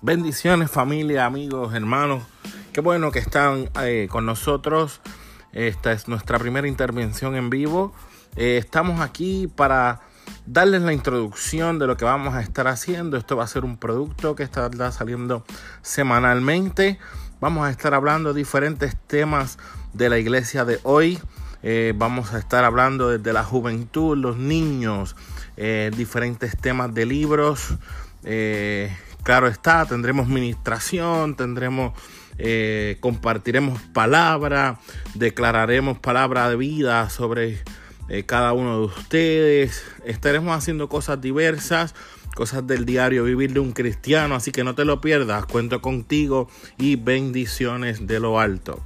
Bendiciones familia, amigos, hermanos. Qué bueno que están eh, con nosotros. Esta es nuestra primera intervención en vivo. Eh, estamos aquí para darles la introducción de lo que vamos a estar haciendo. Esto va a ser un producto que estará saliendo semanalmente. Vamos a estar hablando diferentes temas de la iglesia de hoy. Eh, vamos a estar hablando desde la juventud, los niños, diferentes temas de libros. Claro está, tendremos ministración, tendremos, eh, compartiremos palabra, declararemos palabra de vida sobre eh, cada uno de ustedes. Estaremos haciendo cosas diversas, cosas del diario vivir de un cristiano, así que no te lo pierdas. Cuento contigo y bendiciones de lo alto.